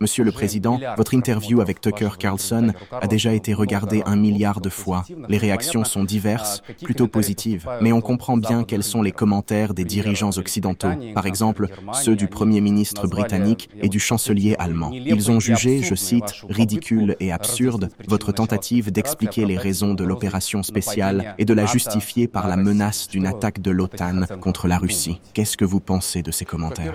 Monsieur le Président, votre interview avec Tucker Carlson a déjà été regardée un milliard de fois. Les réactions sont diverses, plutôt positives, mais on comprend bien quels sont les commentaires des dirigeants occidentaux, par exemple ceux du Premier ministre britannique et du chancelier allemand. Ils ont jugé, je cite, ridicule et absurde votre tentative d'expliquer les raisons de l'opération spéciale et de la justifier par la menace d'une attaque de l'OTAN contre la Russie. Qu'est-ce que vous pensez de ces commentaires?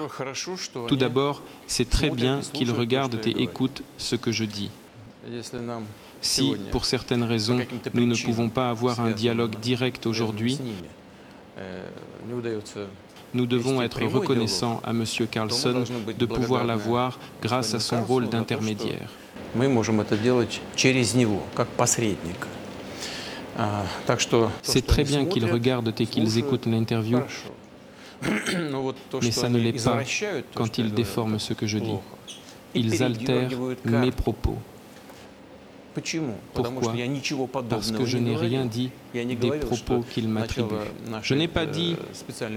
Tout d'abord, c'est très bien qu'ils regardent et écoutent ce que je dis. Si, pour certaines raisons, nous ne pouvons pas avoir un dialogue direct aujourd'hui, nous devons être reconnaissants à M. Carlson de pouvoir l'avoir grâce à son rôle d'intermédiaire. C'est très bien qu'ils regardent et qu'ils écoutent l'interview, mais ça ne l'est pas quand ils déforment ce que je dis. Ils altèrent mes propos. Pourquoi? Parce que je n'ai rien dit des propos qu'il m'attribue. Je n'ai pas dit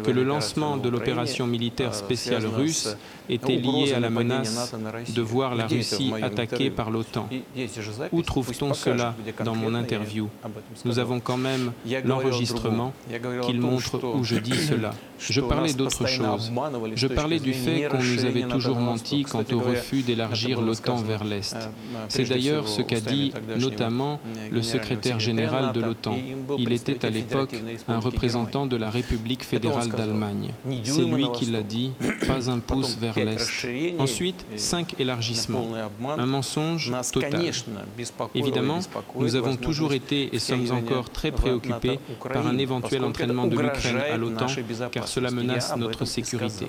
que le lancement de l'opération militaire spéciale russe était lié à la menace de voir la Russie attaquée par l'OTAN. Où trouve-t-on cela dans mon interview Nous avons quand même l'enregistrement qui montre où je dis cela. Je parlais d'autre chose. Je parlais du fait qu'on nous avait toujours menti quant au refus d'élargir l'OTAN vers l'Est. C'est d'ailleurs ce qu'a dit notamment le secrétaire général de l'OTAN. Il était à l'époque un représentant de la République fédérale d'Allemagne. C'est lui qui l'a dit, pas un pouce vers l'Est. Ensuite, cinq élargissements. Un mensonge total. Évidemment, nous avons toujours été et sommes encore très préoccupés par un éventuel entraînement de l'Ukraine à l'OTAN, car cela menace notre sécurité.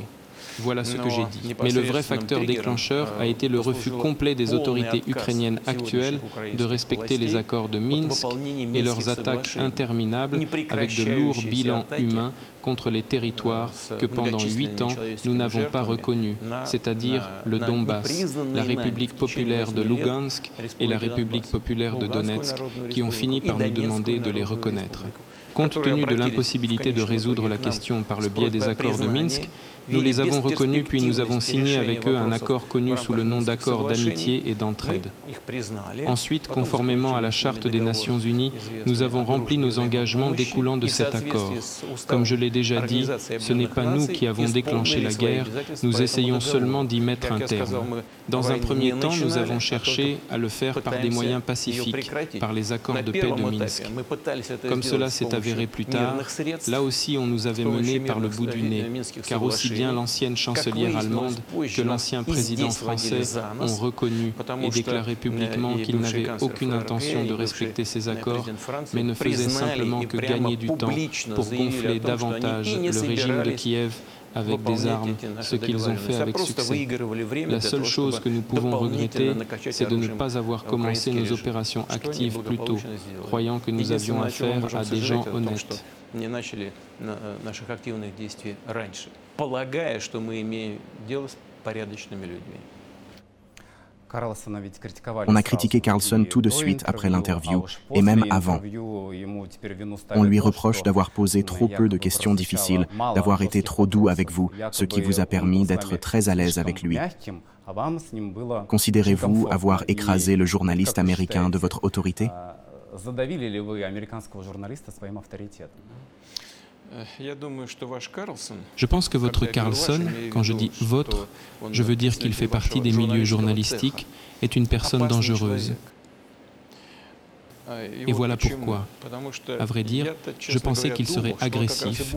Voilà ce que j'ai dit. Mais le vrai facteur déclencheur a été le refus complet des autorités ukrainiennes actuelles de respecter les accords de Minsk et leurs attaques interminables avec de lourds bilans humains contre les territoires que pendant huit ans nous n'avons pas reconnus, c'est-à-dire le Donbass, la République populaire de Lugansk et la République populaire de Donetsk, qui ont fini par nous demander de les reconnaître. Compte tenu de l'impossibilité de résoudre la question par le biais des accords de Minsk, nous les avons reconnus puis nous avons signé avec eux un accord connu sous le nom d'accord d'amitié et d'entraide. Ensuite, conformément à la Charte des Nations Unies, nous avons rempli nos engagements découlant de cet accord. Comme je l'ai déjà dit, ce n'est pas nous qui avons déclenché la guerre, nous essayons seulement d'y mettre un terme. Dans un premier temps, nous avons cherché à le faire par des moyens pacifiques, par les accords de paix de Minsk. Comme cela s'est avéré plus tard, là aussi on nous avait menés par le bout du nez, car aussi bien l'ancienne chancelière allemande que l'ancien président français ont reconnu et déclaré publiquement qu'ils n'avaient aucune intention de respecter ces accords, mais ne faisaient simplement que gagner du temps pour gonfler davantage le régime de Kiev avec des armes, ce qu'ils ont fait avec succès. La seule chose que nous pouvons regretter, c'est de ne pas avoir commencé nos opérations actives plus tôt, croyant que nous avions affaire à des gens honnêtes. On a critiqué Carlson tout de suite après l'interview, et même avant. On lui reproche d'avoir posé trop peu de questions difficiles, d'avoir été trop doux avec vous, ce qui vous a permis d'être très à l'aise avec lui. Considérez-vous avoir écrasé le journaliste américain de votre autorité? Je pense que votre Carlson, quand je dis votre, je veux dire qu'il fait partie des milieux journalistiques, est une personne dangereuse. Et voilà pourquoi. À vrai dire, je pensais qu'il serait agressif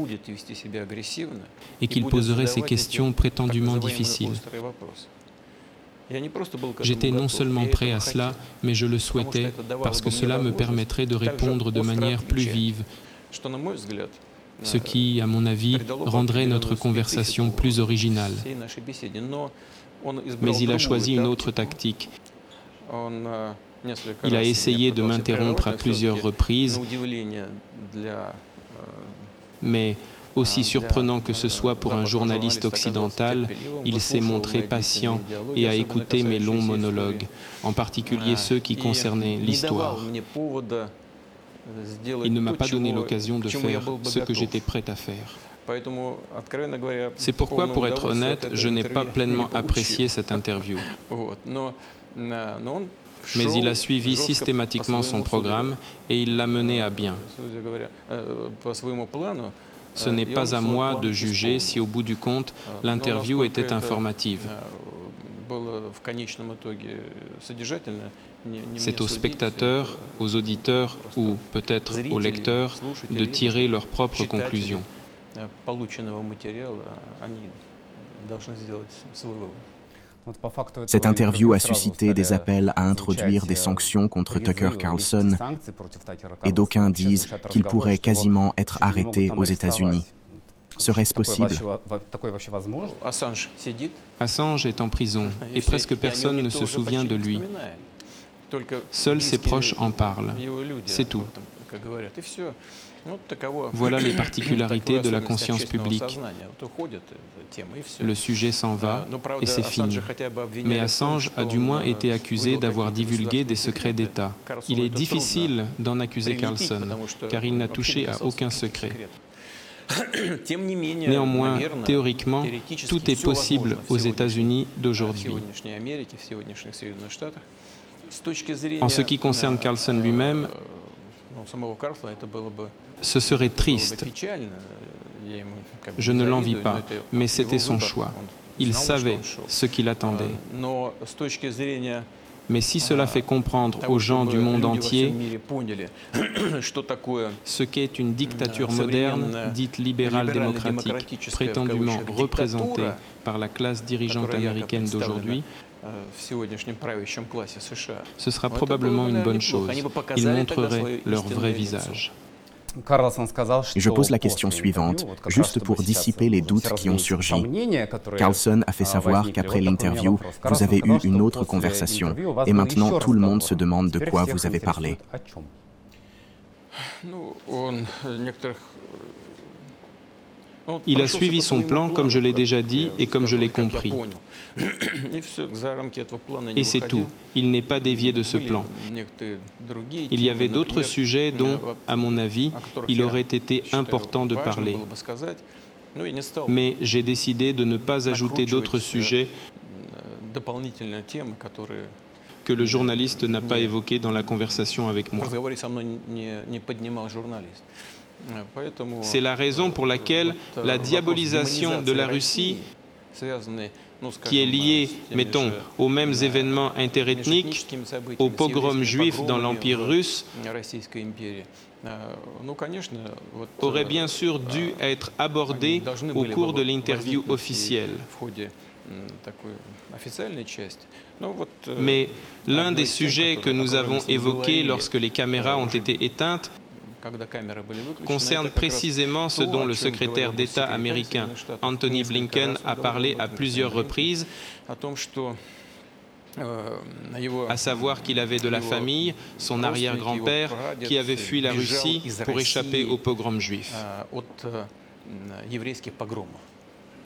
et qu'il poserait ces questions prétendument difficiles. J'étais non seulement prêt à cela, mais je le souhaitais parce que cela me permettrait de répondre de manière plus vive, ce qui, à mon avis, rendrait notre conversation plus originale. Mais il a choisi une autre tactique. Il a essayé de m'interrompre à plusieurs reprises, mais aussi surprenant que ce soit pour un journaliste occidental, il s'est montré patient et a écouté mes longs monologues, en particulier ceux qui concernaient l'histoire. Il ne m'a pas donné l'occasion de faire ce que j'étais prêt à faire. C'est pourquoi, pour être honnête, je n'ai pas pleinement apprécié cette interview. Mais il a suivi systématiquement son programme et il l'a mené à bien. Ce n'est pas à moi de juger si au bout du compte, l'interview était informative. C'est aux spectateurs, aux auditeurs ou peut-être aux lecteurs de tirer leurs propres conclusions. Cette interview a suscité des appels à introduire des sanctions contre Tucker Carlson et d'aucuns disent qu'il pourrait quasiment être arrêté aux États-Unis. Serait-ce possible Assange est en prison et presque personne ne se souvient de lui. Seuls ses proches en parlent. C'est tout. Voilà les particularités de la conscience publique. Le sujet s'en va et c'est fini. Mais Assange a du moins été accusé d'avoir divulgué des secrets d'État. Il est difficile d'en accuser Carlson, car il n'a touché à aucun secret. Néanmoins, théoriquement, tout est possible aux États-Unis d'aujourd'hui. En ce qui concerne Carlson lui-même, ce serait triste. Je ne l'envie pas, mais c'était son choix. Il savait ce qu'il attendait. Mais si cela fait comprendre aux gens du monde entier ce qu'est une dictature moderne, dite libérale démocratique, prétendument représentée par la classe dirigeante américaine d'aujourd'hui, ce sera probablement une bonne chose. Ils montreraient leur vrai visage. Je pose la question suivante, juste pour dissiper les doutes qui ont surgi. Carlson a fait savoir qu'après l'interview, vous avez eu une autre conversation, et maintenant tout le monde se demande de quoi vous avez parlé. Il a suivi son plan, comme je l'ai déjà dit et comme je l'ai compris. Et c'est tout. Il n'est pas dévié de ce plan. Il y avait d'autres sujets dont, à mon avis, il aurait été important de parler. Mais j'ai décidé de ne pas ajouter d'autres sujets que le journaliste n'a pas évoqués dans la conversation avec moi. C'est la raison pour laquelle la diabolisation de la Russie, qui est liée, mettons, aux mêmes événements interethniques, aux pogroms juifs dans l'Empire russe, aurait bien sûr dû être abordée au cours de l'interview officielle. Mais l'un des sujets que nous avons évoqués lorsque les caméras ont été éteintes concerne précisément ce dont le secrétaire d'État américain Anthony Blinken a parlé à plusieurs reprises, à savoir qu'il avait de la famille, son arrière-grand-père, qui avait fui la Russie pour échapper au pogrom juif.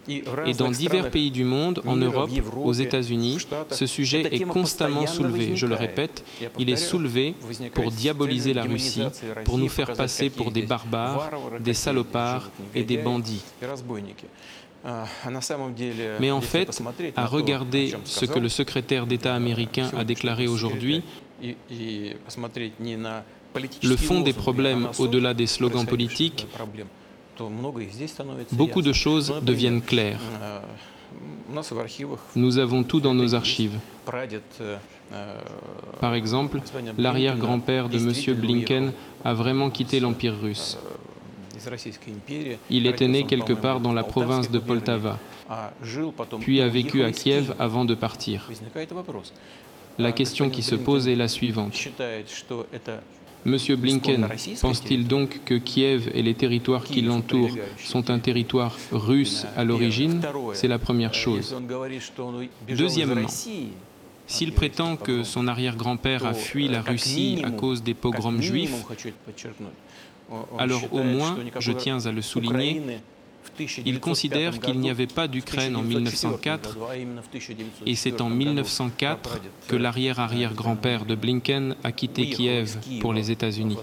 Et dans divers pays du monde, en Europe, aux États-Unis, ce sujet est constamment soulevé. Je le répète, il est soulevé pour diaboliser la Russie, pour nous faire passer pour des barbares, des salopards et des bandits. Mais en fait, à regarder ce que le secrétaire d'État américain a déclaré aujourd'hui, le fond des problèmes au-delà des slogans politiques, beaucoup de choses deviennent claires. Nous avons tout dans nos archives. Par exemple, l'arrière-grand-père de M. Blinken a vraiment quitté l'Empire russe. Il était né quelque part dans la province de Poltava, puis a vécu à Kiev avant de partir. La question qui se pose est la suivante. Monsieur Blinken pense-t-il donc que Kiev et les territoires qui l'entourent sont un territoire russe à l'origine C'est la première chose. Deuxièmement, s'il prétend que son arrière-grand-père a fui la Russie à cause des pogroms juifs, alors au moins, je tiens à le souligner, il considère qu'il n'y avait pas d'Ukraine en 1904 et c'est en 1904 que l'arrière-arrière-grand-père de Blinken a quitté Kiev pour les États-Unis.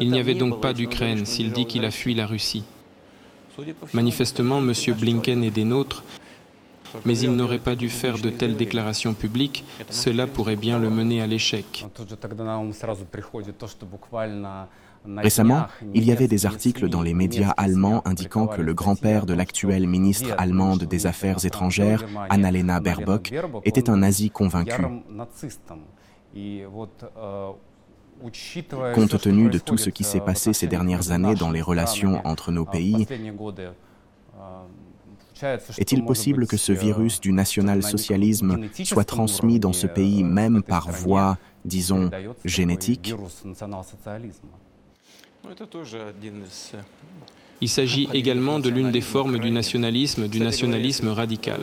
Il n'y avait donc pas d'Ukraine s'il dit qu'il a fui la Russie. Manifestement, M. Blinken est des nôtres, mais il n'aurait pas dû faire de telles déclarations publiques, cela pourrait bien le mener à l'échec. Récemment, il y avait des articles dans les médias allemands indiquant que le grand-père de l'actuelle ministre allemande des Affaires étrangères, Annalena Baerbock, était un nazi convaincu. Compte tenu de tout ce qui s'est passé ces dernières années dans les relations entre nos pays, est-il possible que ce virus du national-socialisme soit transmis dans ce pays même par voie, disons, génétique? Il s'agit également de l'une des formes du nationalisme, du nationalisme radical.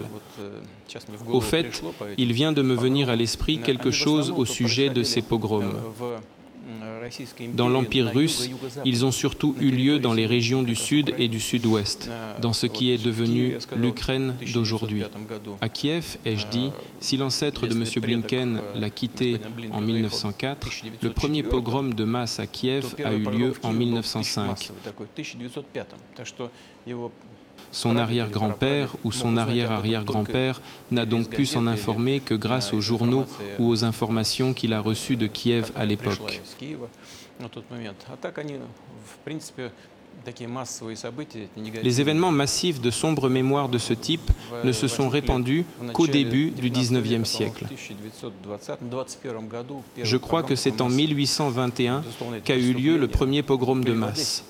Au fait, il vient de me venir à l'esprit quelque chose au sujet de ces pogroms. Dans l'Empire russe, ils ont surtout eu lieu dans les régions du sud et du sud-ouest, dans ce qui est devenu l'Ukraine d'aujourd'hui. À Kiev, ai-je dit, si l'ancêtre de M. Blinken l'a quitté en 1904, le premier pogrom de masse à Kiev a eu lieu en 1905. Son arrière-grand-père ou son arrière-arrière-grand-père n'a donc pu s'en informer que grâce aux journaux ou aux informations qu'il a reçues de Kiev à l'époque. Les événements massifs de sombre mémoire de ce type ne se sont répandus qu'au début du XIXe siècle. Je crois que c'est en 1821 qu'a eu lieu le premier pogrom de masse.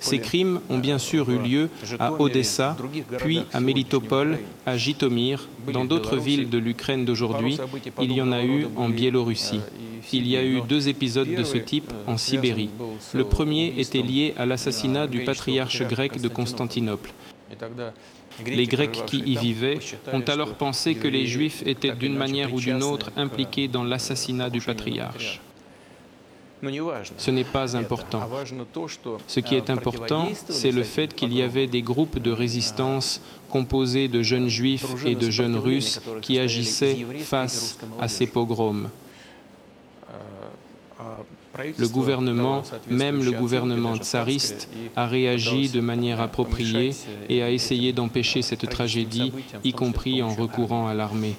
Ces crimes ont bien sûr eu lieu à Odessa, puis à Melitopol, à Jitomir, dans d'autres villes de l'Ukraine d'aujourd'hui. Il y en a eu en Biélorussie. Il y a eu deux épisodes de ce type en Sibérie. Le premier était lié à l'assassinat du patriarche grec de Constantinople. Les Grecs qui y vivaient ont alors pensé que les Juifs étaient d'une manière ou d'une autre impliqués dans l'assassinat du patriarche. Ce n'est pas important. Ce qui est important, c'est le fait qu'il y avait des groupes de résistance composés de jeunes juifs et de jeunes russes qui agissaient face à ces pogroms. Le gouvernement, même le gouvernement tsariste, a réagi de manière appropriée et a essayé d'empêcher cette tragédie, y compris en recourant à l'armée.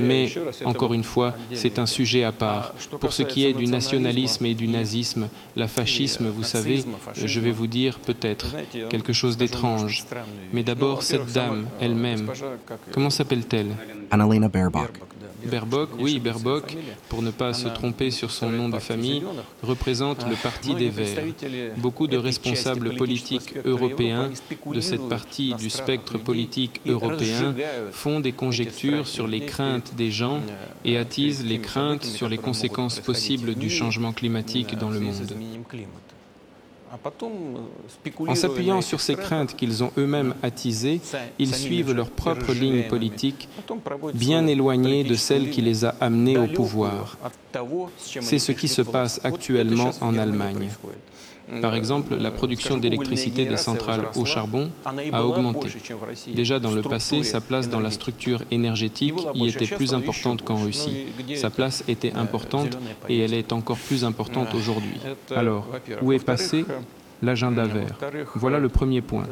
Mais, encore une fois, c'est un sujet à part. Pour ce qui est du nationalisme et du nazisme, la fascisme, vous savez, je vais vous dire peut-être quelque chose d'étrange. Mais d'abord, cette dame elle-même, comment s'appelle-t-elle? Annalena Baerbock. Baerbock, oui, Baerbock, pour ne pas se tromper sur son nom de famille, représente le Parti des Verts. Beaucoup de responsables politiques européens de cette partie du spectre politique européen font des conjectures sur les craintes des gens et attisent les craintes sur les conséquences possibles du changement climatique dans le monde. En s'appuyant sur ces craintes qu'ils ont eux-mêmes attisées, ils suivent leur propre ligne politique, bien éloignée de celle qui les a amenés au pouvoir. C'est ce qui se passe actuellement en Allemagne. Par exemple, la production d'électricité des centrales au charbon a augmenté. Déjà dans le passé, sa place dans la structure énergétique y était plus importante qu'en Russie. Sa place était importante et elle est encore plus importante aujourd'hui. Alors, où est passé l'agenda vert. Voilà le premier point.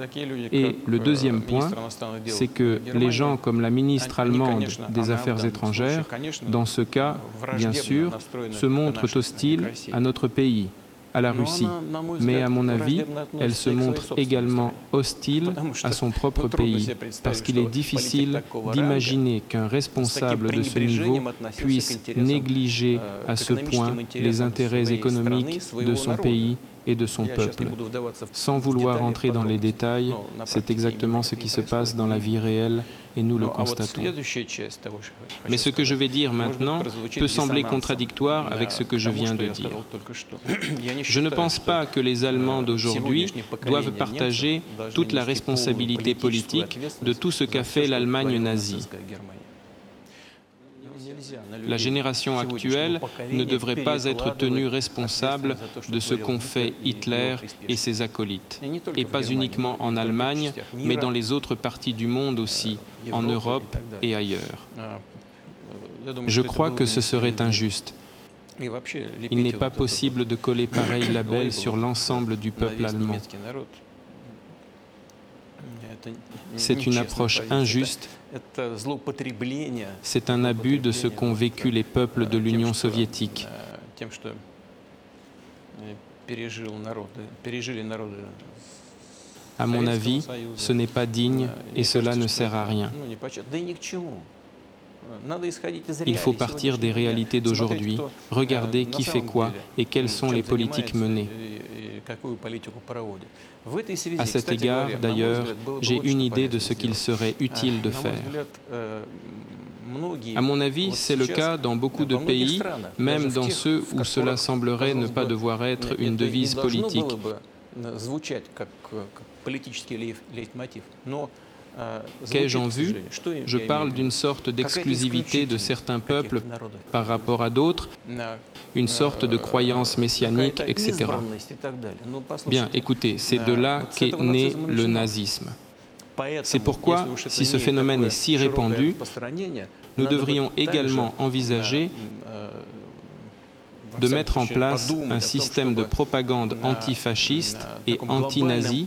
Et le deuxième point, c'est que les gens comme la ministre allemande des Affaires étrangères, dans ce cas, bien sûr, se montrent hostiles à notre pays à la Russie. Mais à mon avis, elle se montre également hostile à son propre pays, parce qu'il est difficile d'imaginer qu'un responsable de ce niveau puisse négliger à ce point les intérêts économiques de son pays et de son peuple. Sans vouloir entrer dans les détails, c'est exactement ce qui se passe dans la vie réelle et nous le constatons. Mais ce que je vais dire maintenant peut sembler contradictoire avec ce que je viens de dire. Je ne pense pas que les Allemands d'aujourd'hui doivent partager toute la responsabilité politique de tout ce qu'a fait l'Allemagne nazie. La génération actuelle ne devrait pas être tenue responsable de ce qu'ont fait Hitler et ses acolytes, et pas uniquement en Allemagne, mais dans les autres parties du monde aussi, en Europe et ailleurs. Je crois que ce serait injuste. Il n'est pas possible de coller pareil label sur l'ensemble du peuple allemand. C'est une approche injuste. C'est un abus de ce qu'ont vécu les peuples de l'Union soviétique. À mon avis, ce n'est pas digne et cela ne sert à rien. Il faut partir des réalités d'aujourd'hui, regarder qui fait quoi et quelles sont les politiques menées. À cet égard, d'ailleurs, j'ai une idée de ce qu'il serait utile de faire. À mon avis, c'est le cas dans beaucoup de pays, même dans ceux où cela semblerait ne pas devoir être une devise politique. Qu'ai-je en vue Je parle d'une sorte d'exclusivité de certains peuples par rapport à d'autres, une sorte de croyance messianique, etc. Bien, écoutez, c'est de là qu'est né le nazisme. C'est pourquoi, si ce phénomène est si répandu, nous devrions également envisager de mettre en place un système de propagande antifasciste et anti-nazi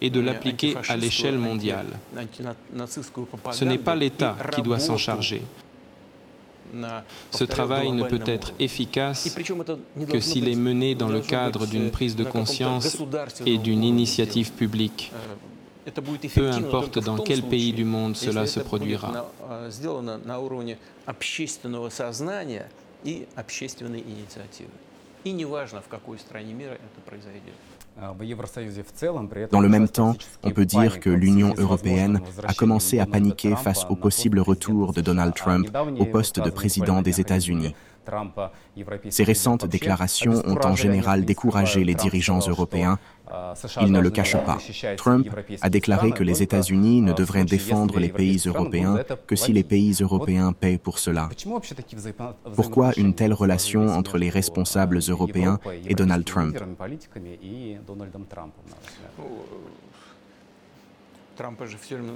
et de l'appliquer à l'échelle mondiale. Ce n'est pas l'État qui doit s'en charger. Ce travail ne peut être efficace que s'il est mené dans le cadre d'une prise de conscience et d'une initiative publique. Peu importe dans quel pays du monde cela se produira. Dans le même temps, on peut dire que l'Union européenne a commencé à paniquer face au possible retour de Donald Trump au poste de président des États-Unis. Ces récentes déclarations ont en général découragé les dirigeants européens. Il ne le cache pas. Trump a déclaré que les États-Unis ne devraient défendre les pays européens que si les pays européens paient pour cela. Pourquoi une telle relation entre les responsables européens et Donald Trump?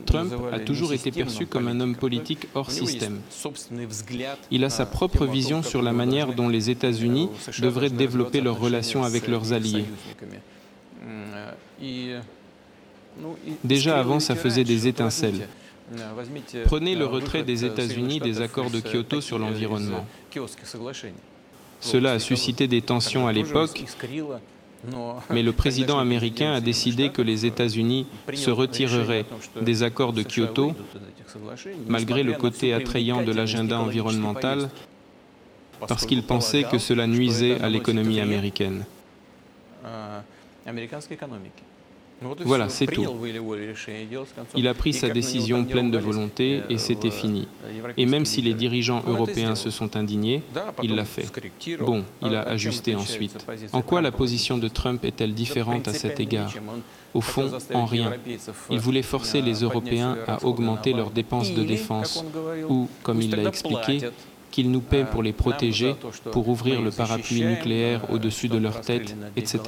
Trump a toujours été perçu comme un homme politique hors système. Il a sa propre vision sur la manière dont les États-Unis devraient développer leurs relations avec leurs alliés. Déjà avant, ça faisait des étincelles. Prenez le retrait des États-Unis des accords de Kyoto sur l'environnement. Cela a suscité des tensions à l'époque, mais le président américain a décidé que les États-Unis se retireraient des accords de Kyoto, malgré le côté attrayant de l'agenda environnemental, parce qu'il pensait que cela nuisait à l'économie américaine. Voilà, c'est tout. Il a pris sa décision pleine de volonté et c'était fini. Et même si les dirigeants européens se sont indignés, il l'a fait. Bon, il a ajusté ensuite. En quoi la position de Trump est-elle différente à cet égard? Au fond, en rien. Il voulait forcer les Européens à augmenter leurs dépenses de défense ou, comme il l'a expliqué, qu'ils nous paient pour les protéger, pour ouvrir le parapluie nucléaire au-dessus de leur tête, etc.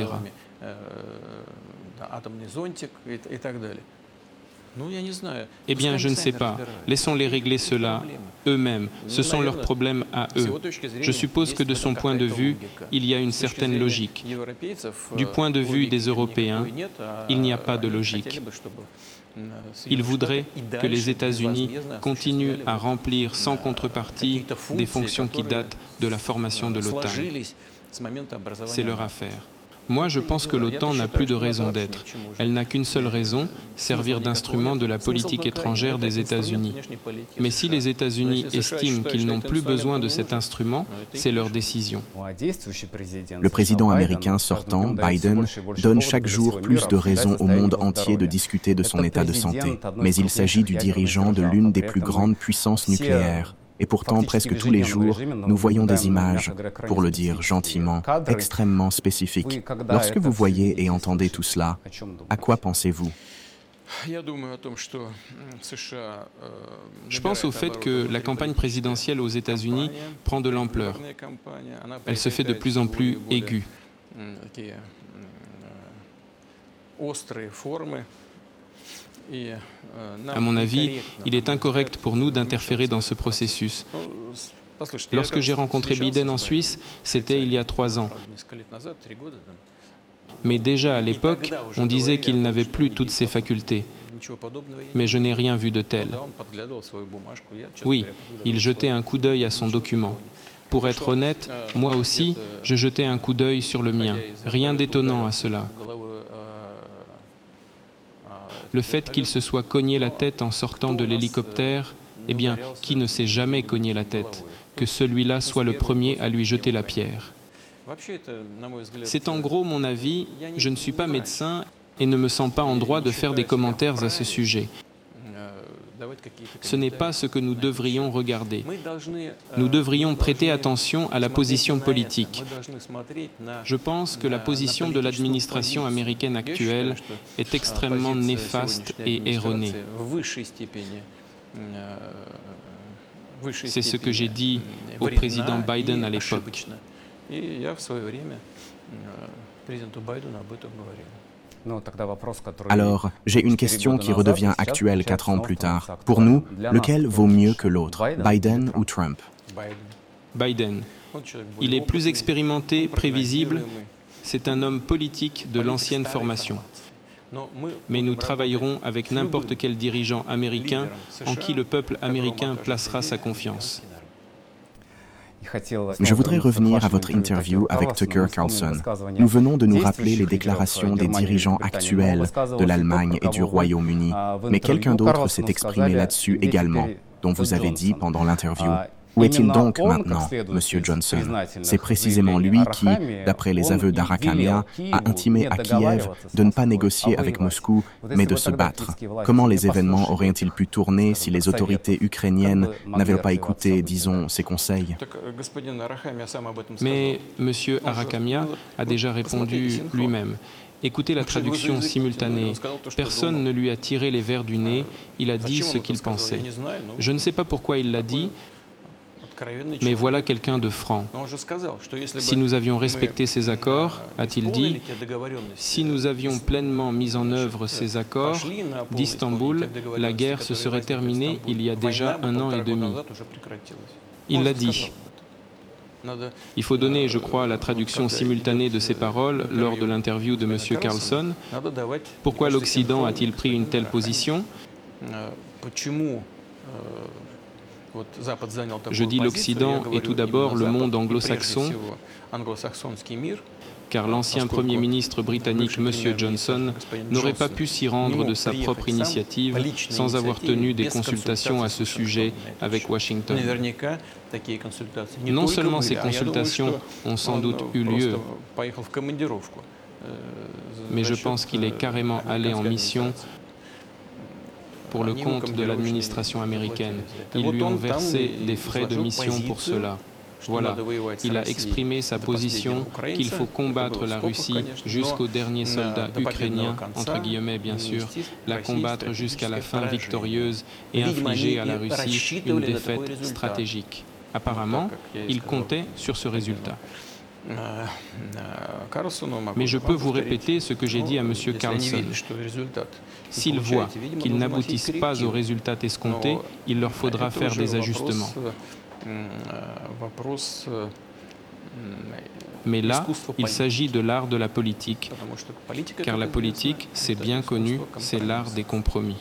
Eh bien, je ne sais pas. Laissons-les régler cela eux-mêmes. Ce sont leurs problèmes à eux. Je suppose que de son point de vue, il y a une certaine logique. Du point de vue des Européens, il n'y a pas de logique. Il voudrait que les États-Unis continuent à remplir sans contrepartie des fonctions qui datent de la formation de l'OTAN. C'est leur affaire. Moi, je pense que l'OTAN n'a plus de raison d'être. Elle n'a qu'une seule raison, servir d'instrument de la politique étrangère des États-Unis. Mais si les États-Unis estiment qu'ils n'ont plus besoin de cet instrument, c'est leur décision. Le président américain sortant, Biden, donne chaque jour plus de raisons au monde entier de discuter de son état de santé. Mais il s'agit du dirigeant de l'une des plus grandes puissances nucléaires. Et pourtant, presque tous les jours, nous voyons des images, pour le dire gentiment, extrêmement spécifiques. Lorsque vous voyez et entendez tout cela, à quoi pensez-vous? Je pense au fait que la campagne présidentielle aux États-Unis prend de l'ampleur. Elle se fait de plus en plus aiguë. À mon avis, il est incorrect pour nous d'interférer dans ce processus. Lorsque j'ai rencontré Biden en Suisse, c'était il y a trois ans. Mais déjà à l'époque, on disait qu'il n'avait plus toutes ses facultés. Mais je n'ai rien vu de tel. Oui, il jetait un coup d'œil à son document. Pour être honnête, moi aussi, je jetais un coup d'œil sur le mien. Rien d'étonnant à cela. Le fait qu'il se soit cogné la tête en sortant de l'hélicoptère, eh bien, qui ne s'est jamais cogné la tête? Que celui-là soit le premier à lui jeter la pierre. C'est en gros mon avis, je ne suis pas médecin et ne me sens pas en droit de faire des commentaires à ce sujet. Ce n'est pas ce que nous devrions regarder. Nous devrions prêter attention à la position politique. Je pense que la position de l'administration américaine actuelle est extrêmement néfaste et erronée. C'est ce que j'ai dit au président Biden à l'époque. Alors, j'ai une question qui redevient actuelle quatre ans plus tard. Pour nous, lequel vaut mieux que l'autre, Biden ou Trump Biden. Il est plus expérimenté, prévisible. C'est un homme politique de l'ancienne formation. Mais nous travaillerons avec n'importe quel dirigeant américain en qui le peuple américain placera sa confiance. Je voudrais revenir à votre interview avec Tucker Carlson. Nous venons de nous rappeler les déclarations des dirigeants actuels de l'Allemagne et du Royaume-Uni, mais quelqu'un d'autre s'est exprimé là-dessus également, dont vous avez dit pendant l'interview. Où est-il donc maintenant, Monsieur Johnson C'est précisément lui qui, d'après les aveux d'Arakamia, a intimé à Kiev de ne pas négocier avec Moscou, mais de se battre. Comment les événements auraient-ils pu tourner si les autorités ukrainiennes n'avaient pas écouté, disons, ses conseils? Mais Monsieur Arakamia a déjà répondu lui-même. Écoutez la traduction simultanée. Personne ne lui a tiré les verres du nez, il a dit ce qu'il pensait. Je ne sais pas pourquoi il l'a dit, mais voilà quelqu'un de franc. Si nous avions respecté ces accords, a-t-il dit, si nous avions pleinement mis en œuvre ces accords d'Istanbul, la guerre se serait terminée il y a déjà un an et demi. Il l'a dit. Il faut donner, je crois, la traduction simultanée de ces paroles lors de l'interview de M. Carlson. Pourquoi l'Occident a-t-il pris une telle position? Je dis l'Occident et tout d'abord le monde anglo-saxon, car l'ancien Premier ministre britannique, M. Johnson, n'aurait pas pu s'y rendre de sa propre initiative sans avoir tenu des consultations à ce sujet avec Washington. Non seulement ces consultations ont sans doute eu lieu, mais je pense qu'il est carrément allé en mission pour le compte de l'administration américaine. Ils lui ont versé des frais de mission pour cela. Voilà, il a exprimé sa position qu'il faut combattre la Russie jusqu'au dernier soldat ukrainien, entre guillemets bien sûr, la combattre jusqu'à la fin victorieuse et infliger à la Russie une défaite stratégique. Apparemment, il comptait sur ce résultat. Mais je peux vous répéter ce que j'ai dit à M. Carlson. S'ils voient qu'ils n'aboutissent pas aux résultats escomptés, il leur faudra faire des ajustements. Mais là, il s'agit de l'art de la politique, car la politique, c'est bien connu, c'est l'art des compromis.